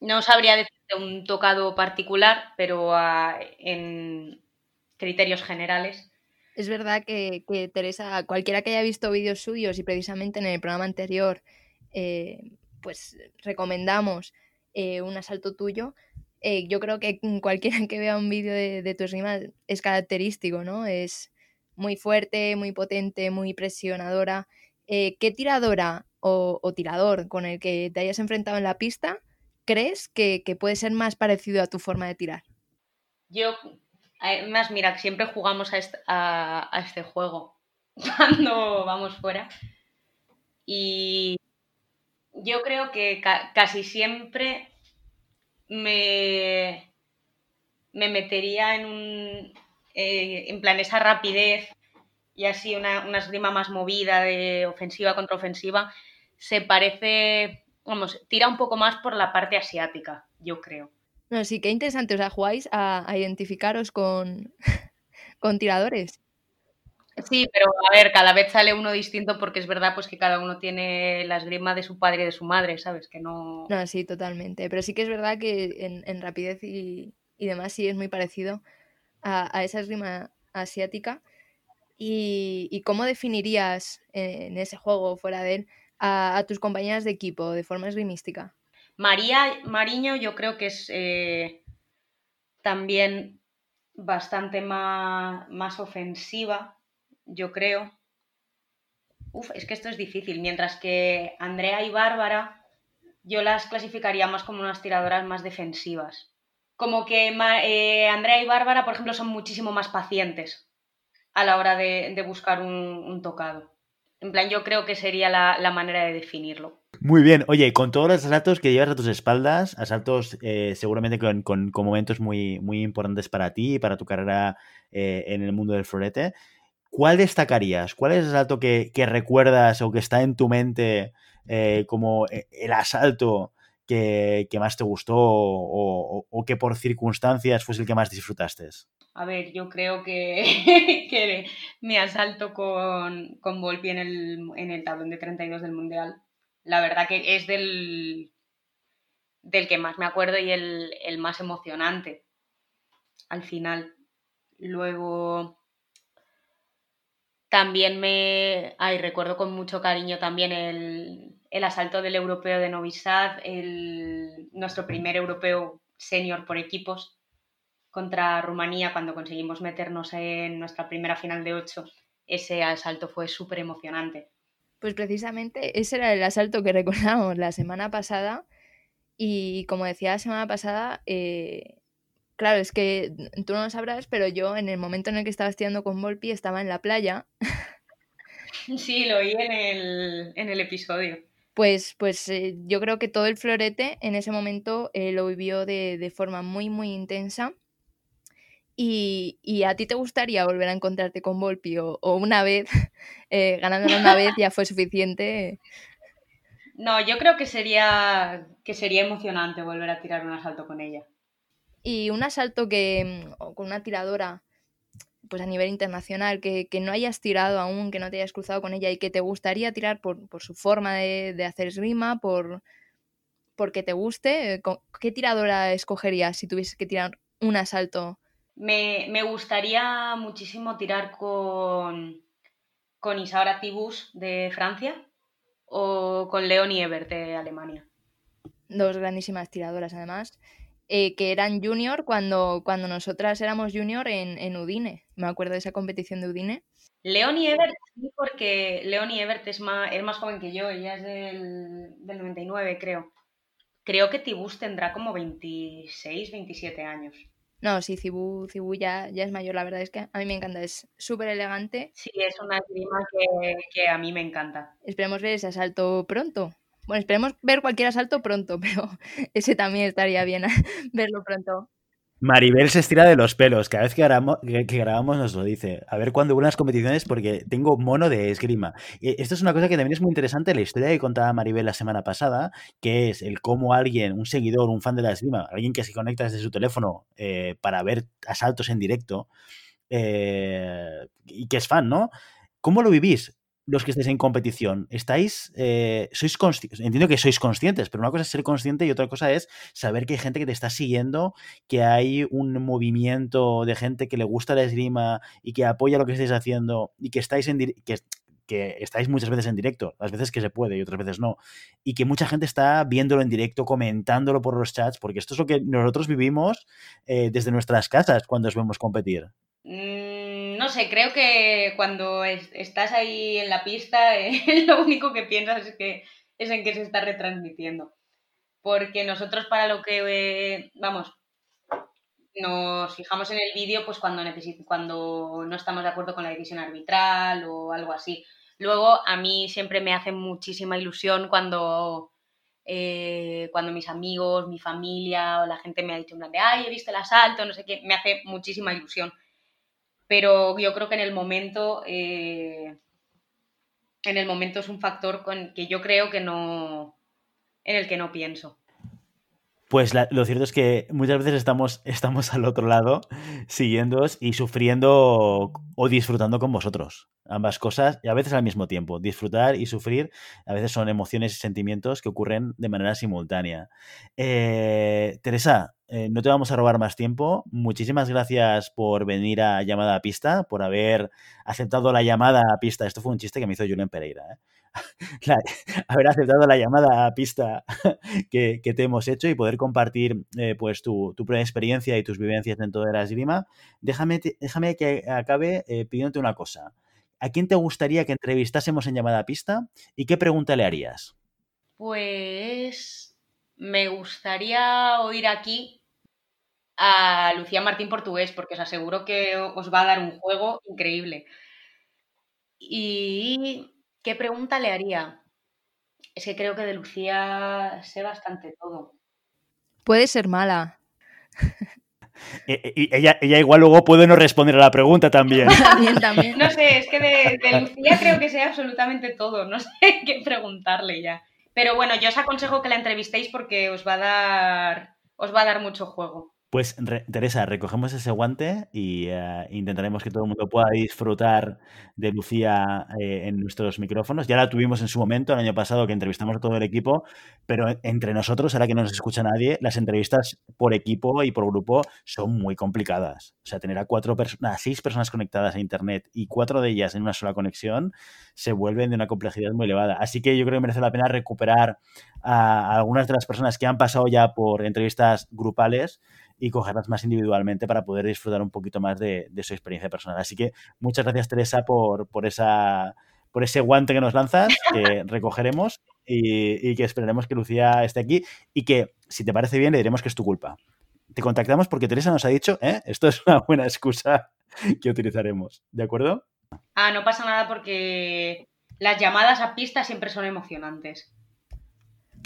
No sabría decirte un tocado particular, pero en criterios generales. Es verdad que, que, Teresa, cualquiera que haya visto vídeos suyos y precisamente en el programa anterior, eh, pues recomendamos eh, un asalto tuyo. Eh, yo creo que cualquiera que vea un vídeo de, de tu esgrima es característico, ¿no? Es muy fuerte, muy potente, muy presionadora. ¿Qué tiradora o, o tirador con el que te hayas enfrentado en la pista crees que, que, puede ser más parecido a tu forma de tirar? Yo, además, mira, siempre jugamos a este, juego cuando vamos fuera. Y yo creo que ca casi siempre me, me metería en un. Eh, en plan, esa rapidez y así una, una esgrima más movida de ofensiva contra ofensiva se parece vamos, tira un poco más por la parte asiática, yo creo. No, sí, qué interesante. O sea, jugáis a, a identificaros con, con tiradores. Sí, pero a ver, cada vez sale uno distinto porque es verdad pues que cada uno tiene la esgrima de su padre y de su madre, ¿sabes? Que no... No, sí, totalmente. Pero sí que es verdad que en, en rapidez y, y, demás sí es muy parecido a, a esa esgrima asiática. Y, ¿Y, cómo definirías en ese juego, fuera de él, a, tus compañeras de equipo de forma esgrimística? María Mariño yo creo que es eh, también bastante más, más ofensiva, yo creo. Uf, es que esto es difícil. Mientras que Andrea y Bárbara, yo las clasificaría más como unas tiradoras más defensivas. Como que eh, Andrea y Bárbara, por ejemplo, son muchísimo más pacientes a la hora de, buscar un, tocado. En plan, yo creo que sería la manera de definirlo. Muy bien. Oye, con todos los asaltos que llevas a tus espaldas, asaltos eh, seguramente con, momentos muy, muy importantes para ti y para tu carrera eh, en el mundo del florete, ¿cuál destacarías? ¿Cuál es el asalto que, recuerdas o que está en tu mente eh, como el asalto que, más te gustó o, que por circunstancias fue el que más disfrutaste? A ver, yo creo que, mi asalto con, con Volpi en el, en el tablón de 32 del Mundial la verdad que es del, del que más me acuerdo y el, más emocionante al final. Luego también me. Ay, recuerdo con mucho cariño también el, asalto del europeo de Novi Sad, el, nuestro primer europeo senior por equipos contra Rumanía cuando conseguimos meternos en nuestra primera final de ocho. Ese asalto fue súper emocionante. Pues precisamente ese era el asalto que recordamos la semana pasada y como decía la semana pasada, eh, claro, es que tú no lo sabrás, pero yo en el momento en el que estaba estudiando con Volpi estaba en la playa. Sí, lo oí en el, en el episodio. Pues, pues eh, yo creo que todo el florete en ese momento eh, lo vivió de, de forma muy, muy intensa y, a ti te gustaría volver a encontrarte con Volpi o, una vez, eh, ganándola una vez ya fue suficiente. No, yo creo que sería, que sería emocionante volver a tirar un asalto con ella. Y un asalto que, mm, con una tiradora, pues a nivel internacional, que, no hayas tirado aún, que no te hayas cruzado con ella y que te gustaría tirar por, su forma de, de, hacer esgrima, por porque te guste, ¿qué tiradora escogerías si tuvieses que tirar un asalto me, gustaría muchísimo tirar con, con Isaura Tibus de Francia o con Leonie Ebert de Alemania. Dos grandísimas tiradoras, además, eh, que eran junior cuando, cuando nosotras éramos junior en, Udine. Me acuerdo de esa competición de Udine. Leonie Ebert, sí, porque Leonie Ebert es más, es más joven que yo, ella es del, del 99, creo. Creo que Tibus tendrá como 26, 27 años. No, sí, Cibu, ya, ya, es mayor, la verdad es que a mí me encanta, es súper elegante. Sí, es una esgrima que, a mí me encanta. Esperemos ver ese asalto pronto. Bueno, esperemos ver cualquier asalto pronto, pero ese también estaría bien verlo pronto. Maribel se estira de los pelos. Cada vez que grabamos, nos lo dice. A ver cuándo hubo las competiciones porque tengo mono de esgrima. Y esto es una cosa que también es muy interesante, la historia que contaba Maribel la semana pasada, que es el cómo alguien, un seguidor, un fan de la esgrima, alguien que se conecta desde su teléfono eh, para ver asaltos en directo eh, y que es fan, ¿no? ¿Cómo lo vivís? Los que estáis en competición, estáis, eh, sois entiendo que sois conscientes, pero una cosa es ser consciente y otra cosa es saber que hay gente que te está siguiendo, que hay un movimiento de gente que le gusta la esgrima y que apoya lo que estáis haciendo y que estáis en que, que estáis muchas veces en directo, las veces que se puede y otras veces no, y que mucha gente está viéndolo en directo, comentándolo por los chats, porque esto es lo que nosotros vivimos eh, desde nuestras casas cuando os vemos competir. Mm, no sé, creo que cuando estás ahí en la pista, eh, lo único que piensas es, que, es en que se está retransmitiendo. Porque nosotros para lo que, eh, vamos, nos fijamos en el vídeo pues cuando, cuando no estamos de acuerdo con la decisión arbitral o algo así. Luego a mí siempre me hace muchísima ilusión cuando, eh, cuando mis amigos, mi familia o la gente me ha dicho en plan de, ay, he visto el asalto, no sé qué, me hace muchísima ilusión pero yo creo que en el momento, eh, en el momento es un factor con que yo creo que no, en el que no pienso. Pues lo cierto es que muchas veces estamos, estamos al otro lado, siguiéndoos y sufriendo o disfrutando con vosotros. Ambas cosas, y a veces al mismo tiempo. Disfrutar y sufrir a veces son emociones y sentimientos que ocurren de manera simultánea. Eh, Teresa, eh, no te vamos a robar más tiempo. Muchísimas gracias por venir a Llamada a Pista, por haber aceptado la llamada a pista. Esto fue un chiste que me hizo Julián Pereira. ¿eh? haber aceptado la llamada a pista que, te hemos hecho y poder compartir eh, pues tu, tu, propia experiencia y tus vivencias dentro de la esgrima. Déjame, déjame que acabe eh, pidiéndote una cosa. ¿A quién te gustaría que entrevistásemos en llamada a pista y qué pregunta le harías? Pues me gustaría oír aquí a Lucía Martín Portugués, porque os aseguro que os va a dar un juego increíble. ¿Y qué pregunta le haría? Es que creo que de Lucía sé bastante todo. Puede ser mala. E, e, y ella, ella igual luego puede no responder a la pregunta también. también, también. No sé, es que de, de Lucía creo que sé absolutamente todo. No sé qué preguntarle ya. Pero bueno, yo os aconsejo que la entrevistéis porque os va a dar, os va a dar mucho juego. Pues Teresa, recogemos ese guante y eh, intentaremos que todo el mundo pueda disfrutar de Lucía eh, en nuestros micrófonos. Ya la tuvimos en su momento, el año pasado, que entrevistamos a todo el equipo, pero entre nosotros, ahora que no nos escucha nadie, las entrevistas por equipo y por grupo son muy complicadas. O sea, tener a cuatro personas, seis personas conectadas a Internet y cuatro de ellas en una sola conexión se vuelven de una complejidad muy elevada. Así que yo creo que merece la pena recuperar a algunas de las personas que han pasado ya por entrevistas grupales y cogerlas más individualmente para poder disfrutar un poquito más de, su experiencia personal. Así que muchas gracias, Teresa, por, por, esa, por ese guante que nos lanzas, que recogeremos y, que esperaremos que Lucía esté aquí y que, si te parece bien, le diremos que es tu culpa. Te contactamos porque Teresa nos ha dicho, ¿eh? esto es una buena excusa que utilizaremos. ¿De acuerdo? Ah, no pasa nada porque las llamadas a pista siempre son emocionantes.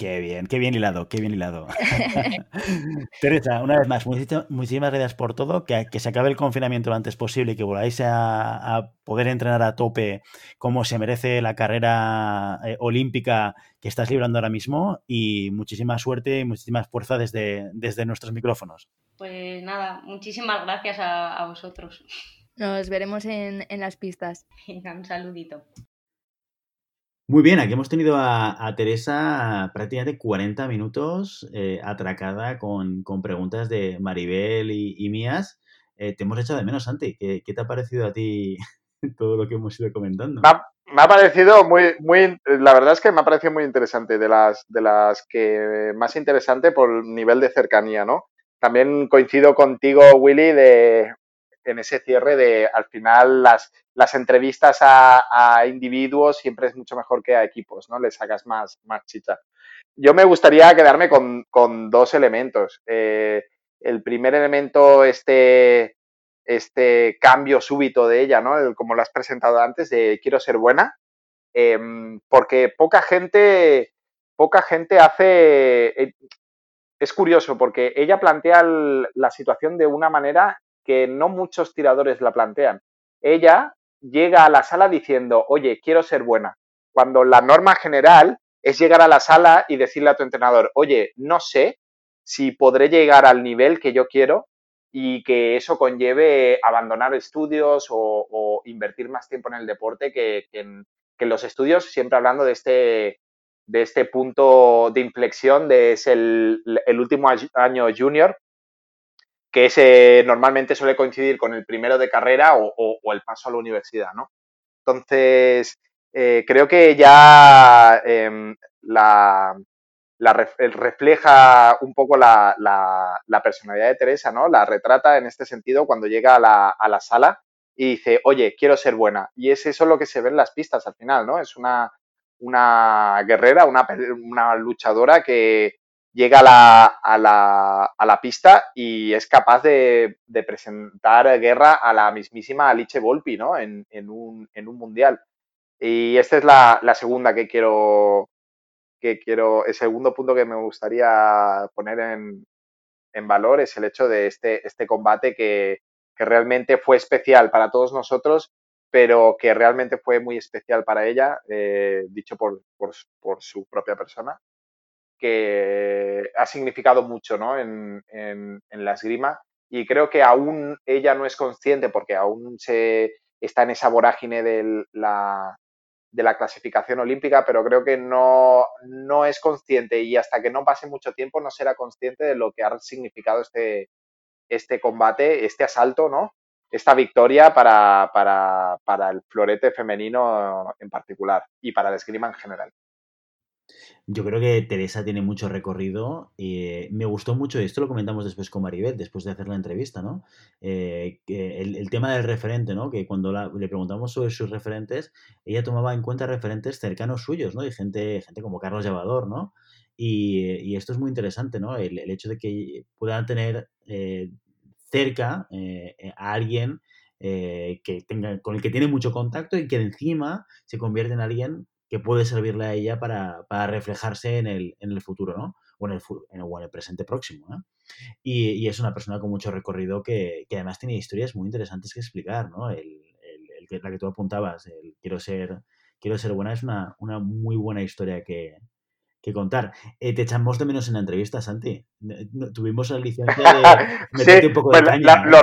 Qué bien, qué bien hilado, qué bien hilado. Teresa, una vez más, muchísimas gracias por todo, que, que, se acabe el confinamiento lo antes posible y que volváis a, poder entrenar a tope como se merece la carrera eh, olímpica que estás librando ahora mismo y muchísima suerte y muchísimas fuerza desde, desde nuestros micrófonos. Pues nada, muchísimas gracias a, vosotros. Nos veremos en, en las pistas. un saludito. Muy bien, aquí hemos tenido a, Teresa prácticamente 40 minutos eh, atracada con, preguntas de Maribel y, mías. Eh, te hemos echado de menos, Santi. ¿Qué, te ha parecido a ti todo lo que hemos ido comentando? Me ha, parecido muy, muy, la verdad es que me ha parecido muy interesante, de las, de las que más interesante por nivel de cercanía, ¿no? También coincido contigo, Willy, de en ese cierre de al final las, las entrevistas a, individuos siempre es mucho mejor que a equipos, ¿no? Le sacas más, más chicha. Yo me gustaría quedarme con, dos elementos. Eh, el primer elemento, este, este cambio súbito de ella, ¿no? como lo has presentado antes, de quiero ser buena, em, porque poca gente, poca gente hace... Eh, es curioso porque ella plantea la situación de una manera que no muchos tiradores la plantean. Ella llega a la sala diciendo, oye, quiero ser buena, cuando la norma general es llegar a la sala y decirle a tu entrenador, oye, no sé si podré llegar al nivel que yo quiero y que eso conlleve abandonar estudios o, invertir más tiempo en el deporte que, en, los estudios, siempre hablando de este, de este punto de inflexión de es el, el último año junior que ese normalmente suele coincidir con el primero de carrera o, el paso a la universidad, ¿no? Entonces, eh, creo que ya em, la, refleja un poco la, personalidad de Teresa, ¿no? La retrata en este sentido cuando llega a la, sala y dice, oye, quiero ser buena. Y es eso lo que se ve en las pistas al final, ¿no? Es una, una guerrera, una, una luchadora que, llega a la, pista y es capaz de, presentar guerra a la mismísima Alice Volpi, ¿no? En, un, mundial. Y esta es la, segunda que quiero, que quiero, el segundo punto que me gustaría poner en, valor es el hecho de este, este combate que, realmente fue especial para todos nosotros, pero que realmente fue muy especial para ella, eh, dicho por, por su propia persona que ha significado mucho ¿no? en, la esgrima y creo que aún ella no es consciente porque aún se está en esa vorágine de la, de la clasificación olímpica, pero creo que no, no es consciente y hasta que no pase mucho tiempo no será consciente de lo que ha significado este, este combate, este asalto, ¿no? esta victoria para, para, para el florete femenino en particular y para el esgrima en general. Yo creo que Teresa tiene mucho recorrido y eh, me gustó mucho, esto lo comentamos después con Maribel, después de hacer la entrevista, ¿no? Eh, el, tema del referente, ¿no? Que cuando le preguntamos sobre sus referentes, ella tomaba en cuenta referentes cercanos suyos, ¿no? Y gente, gente como Carlos Llevador, ¿no? Y, esto es muy interesante, ¿no? El, hecho de que puedan tener eh, cerca a alguien que tenga, con el que tiene mucho contacto y que encima se convierte en alguien que puede servirle a ella para, reflejarse en el, en el, futuro, ¿no? O en el, en el presente próximo, ¿no? Y, es una persona con mucho recorrido que, además tiene historias muy interesantes que explicar, ¿no? El, la que tú apuntabas, el quiero ser, quiero ser buena, es una, muy buena historia que, contar. Eh, te echamos de menos en la entrevista, Santi. Tuvimos la licencia de meterte un poco de pues los,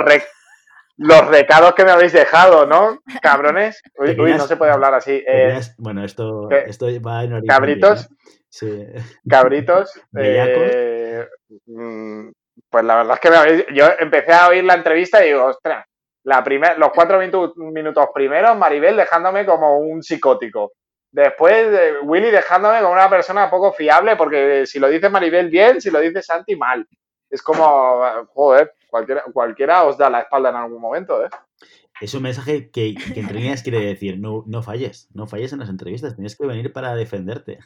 los recados que me habéis dejado, ¿no? Cabrones. Uy, no se puede hablar así. Eh, bueno, esto, esto va en origen. Cabritos. Sí. Cabritos. Eh, mm, pues la verdad es que me habéis, yo empecé a oír la entrevista y digo, ostras, la primer, los cuatro minutos primeros, Maribel dejándome como un psicótico. Después, Willy dejándome como una persona poco fiable, porque si lo dice Maribel bien, si lo dice Santi mal. Es como, joder, Cualquiera, cualquiera os da la espalda en algún momento, ¿eh? Es un mensaje que, que entre líneas quiere decir, no, no falles, no falles en las entrevistas, tienes que venir para defenderte.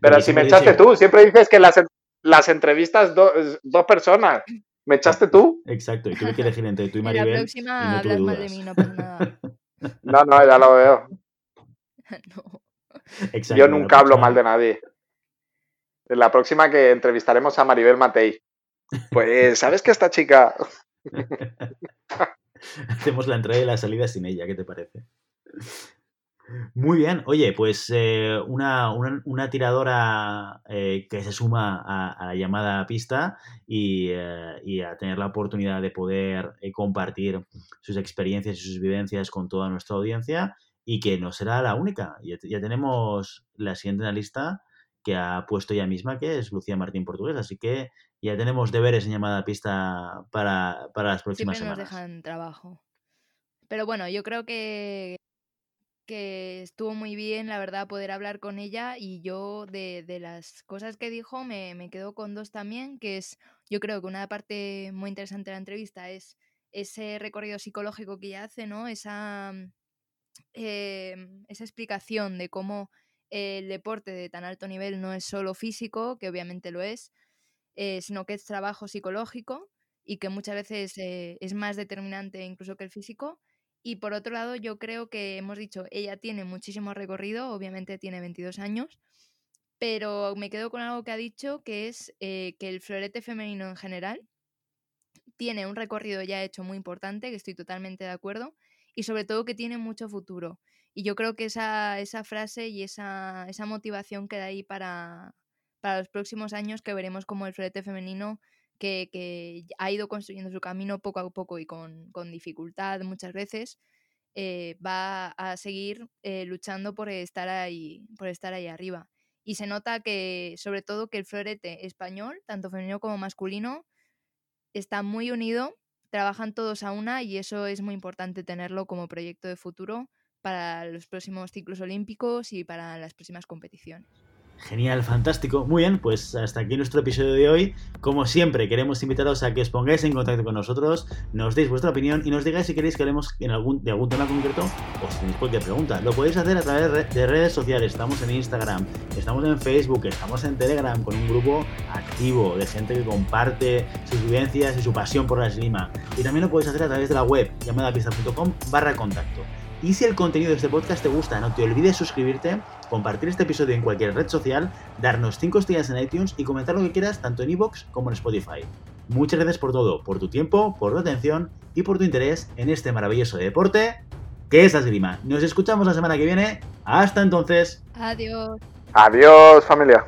Pero si me echaste tú, siempre dices que las, las entrevistas dos personas, me echaste tú. Exacto, y tuve que elegir entre tú y Maribel. la próxima hablas mal de mí, no pasa nada. No, no, ya lo veo. Yo nunca hablo mal de nadie. En la próxima que entrevistaremos a Maribel Matei. Pues, ¿sabes que esta chica... Hacemos la entrada y la salida sin ella, ¿qué te parece? Muy bien, oye, pues eh, una, tiradora eh, que se suma a, la llamada pista eh, y, a tener la oportunidad de poder compartir sus experiencias y sus vivencias con toda nuestra audiencia y que no será la única. Ya, ya tenemos la siguiente en la lista que ha puesto ella misma, que es Lucía Martín Portugués. Así que ya tenemos deberes en llamada pista para, las próximas Siempre nos dejan trabajo. Pero bueno, yo creo que, que estuvo muy bien, la verdad, poder hablar con ella y yo de, las cosas que dijo me, me quedo con dos también, que es, yo creo que una parte muy interesante de la entrevista es ese recorrido psicológico que ella hace, ¿no? Esa, em, esa explicación de cómo el deporte de tan alto nivel no es solo físico, que obviamente lo es, eh, sino que es trabajo psicológico y que muchas veces eh, es más determinante incluso que el físico. Y por otro lado, yo creo que hemos dicho, ella tiene muchísimo recorrido, obviamente tiene 22 años, pero me quedo con algo que ha dicho, que es eh, que el florete femenino en general tiene un recorrido ya hecho muy importante, que estoy totalmente de acuerdo, y sobre todo que tiene mucho futuro. Y yo creo que esa, esa frase y esa, esa motivación queda ahí para, para los próximos años que veremos como el florete femenino que, que, ha ido construyendo su camino poco a poco y con, con dificultad muchas veces, eh, va a seguir eh, luchando por estar, ahí, por estar ahí arriba. Y se nota que, sobre todo, que el florete español, tanto femenino como masculino, está muy unido, trabajan todos a una y eso es muy importante tenerlo como proyecto de futuro para los próximos ciclos olímpicos y para las próximas competiciones. Genial, fantástico. Muy bien, pues hasta aquí nuestro episodio de hoy. Como siempre, queremos invitaros a que os pongáis en contacto con nosotros, nos deis vuestra opinión y nos digáis si queréis que hablemos en algún, de algún tema concreto o si tenéis cualquier pregunta. Lo podéis hacer a través de redes sociales. Estamos en Instagram, estamos en Facebook, estamos en Telegram con un grupo activo de gente que comparte sus vivencias y su pasión por la esgrima. Y también lo podéis hacer a través de la web llamadapista.com barra contacto. Y si el contenido de este podcast te gusta, no te olvides suscribirte, compartir este episodio en cualquier red social, darnos 5 estrellas en iTunes y comentar lo que quieras tanto en iVoox como en Spotify. Muchas gracias por todo, por tu tiempo, por tu atención y por tu interés en este maravilloso deporte que es la esgrima. Nos escuchamos la semana que viene. Hasta entonces. Adiós. Adiós familia.